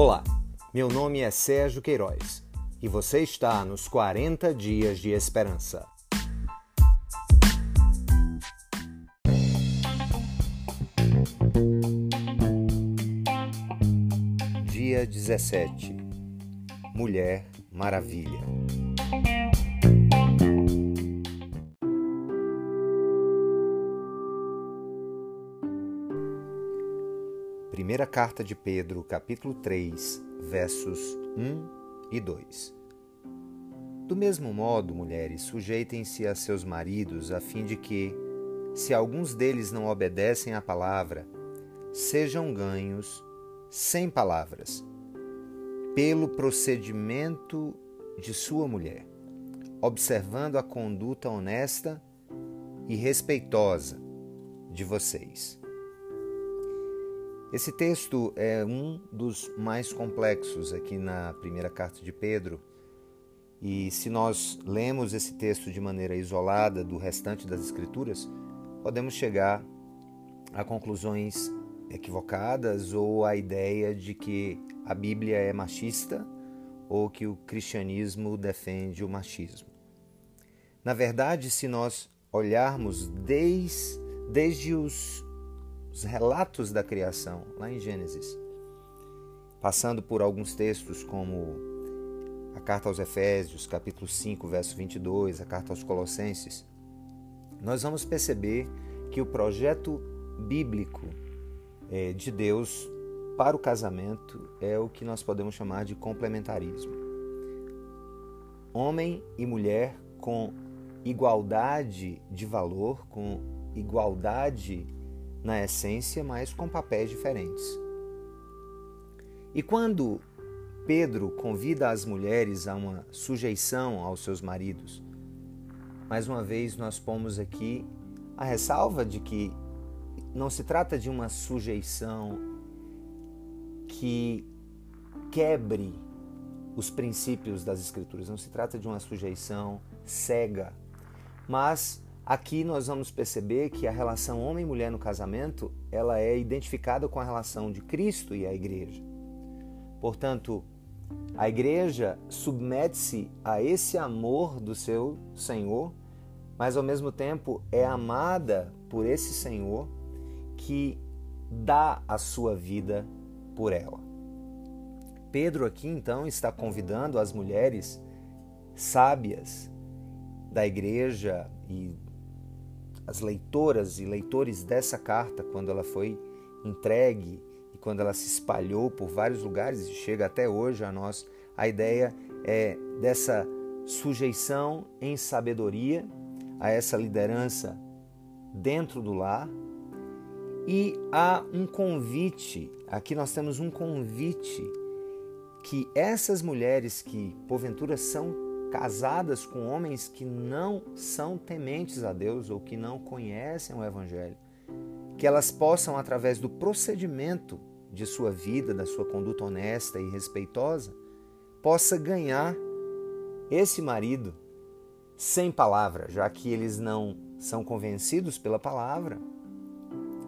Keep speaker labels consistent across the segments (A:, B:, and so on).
A: Olá, meu nome é Sérgio Queiroz e você está nos 40 Dias de Esperança. Dia 17 Mulher Maravilha Primeira carta de Pedro, capítulo 3, versos 1 e 2. Do mesmo modo, mulheres, sujeitem-se a seus maridos, a fim de que, se alguns deles não obedecem à palavra, sejam ganhos sem palavras, pelo procedimento de sua mulher, observando a conduta honesta e respeitosa de vocês. Esse texto é um dos mais complexos aqui na primeira carta de Pedro. E se nós lemos esse texto de maneira isolada do restante das Escrituras, podemos chegar a conclusões equivocadas ou a ideia de que a Bíblia é machista ou que o cristianismo defende o machismo. Na verdade, se nós olharmos desde, desde os os relatos da criação, lá em Gênesis, passando por alguns textos como a carta aos Efésios, capítulo 5, verso 22, a carta aos Colossenses, nós vamos perceber que o projeto bíblico é, de Deus para o casamento é o que nós podemos chamar de complementarismo. Homem e mulher com igualdade de valor, com igualdade na essência, mas com papéis diferentes. E quando Pedro convida as mulheres a uma sujeição aos seus maridos, mais uma vez nós pomos aqui a ressalva de que não se trata de uma sujeição que quebre os princípios das Escrituras, não se trata de uma sujeição cega, mas Aqui nós vamos perceber que a relação homem e mulher no casamento, ela é identificada com a relação de Cristo e a igreja. Portanto, a igreja submete-se a esse amor do seu Senhor, mas ao mesmo tempo é amada por esse Senhor que dá a sua vida por ela. Pedro aqui então está convidando as mulheres sábias da igreja e as leitoras e leitores dessa carta, quando ela foi entregue e quando ela se espalhou por vários lugares e chega até hoje a nós, a ideia é dessa sujeição em sabedoria a essa liderança dentro do lar. E há um convite, aqui nós temos um convite que essas mulheres que porventura são casadas com homens que não são tementes a Deus ou que não conhecem o Evangelho, que elas possam, através do procedimento de sua vida, da sua conduta honesta e respeitosa, possa ganhar esse marido sem palavra, já que eles não são convencidos pela palavra,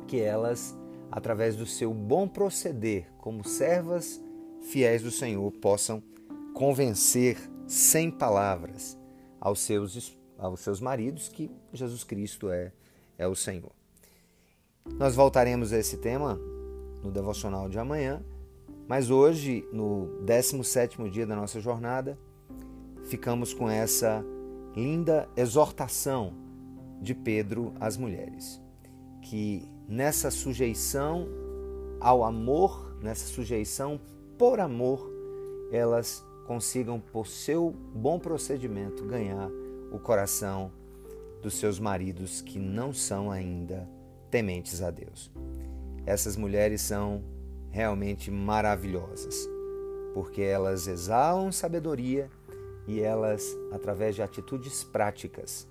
A: que elas, através do seu bom proceder como servas fiéis do Senhor, possam convencer sem palavras aos seus, aos seus maridos que Jesus Cristo é, é o Senhor. Nós voltaremos a esse tema no devocional de amanhã, mas hoje, no 17 dia da nossa jornada, ficamos com essa linda exortação de Pedro às mulheres, que nessa sujeição ao amor, nessa sujeição por amor, elas consigam, por seu bom procedimento, ganhar o coração dos seus maridos que não são ainda tementes a Deus. Essas mulheres são realmente maravilhosas, porque elas exalam sabedoria e elas, através de atitudes práticas,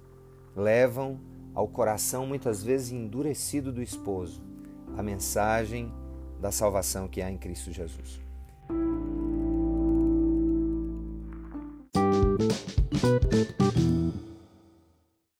A: levam ao coração muitas vezes endurecido do esposo a mensagem da salvação que há em Cristo Jesus.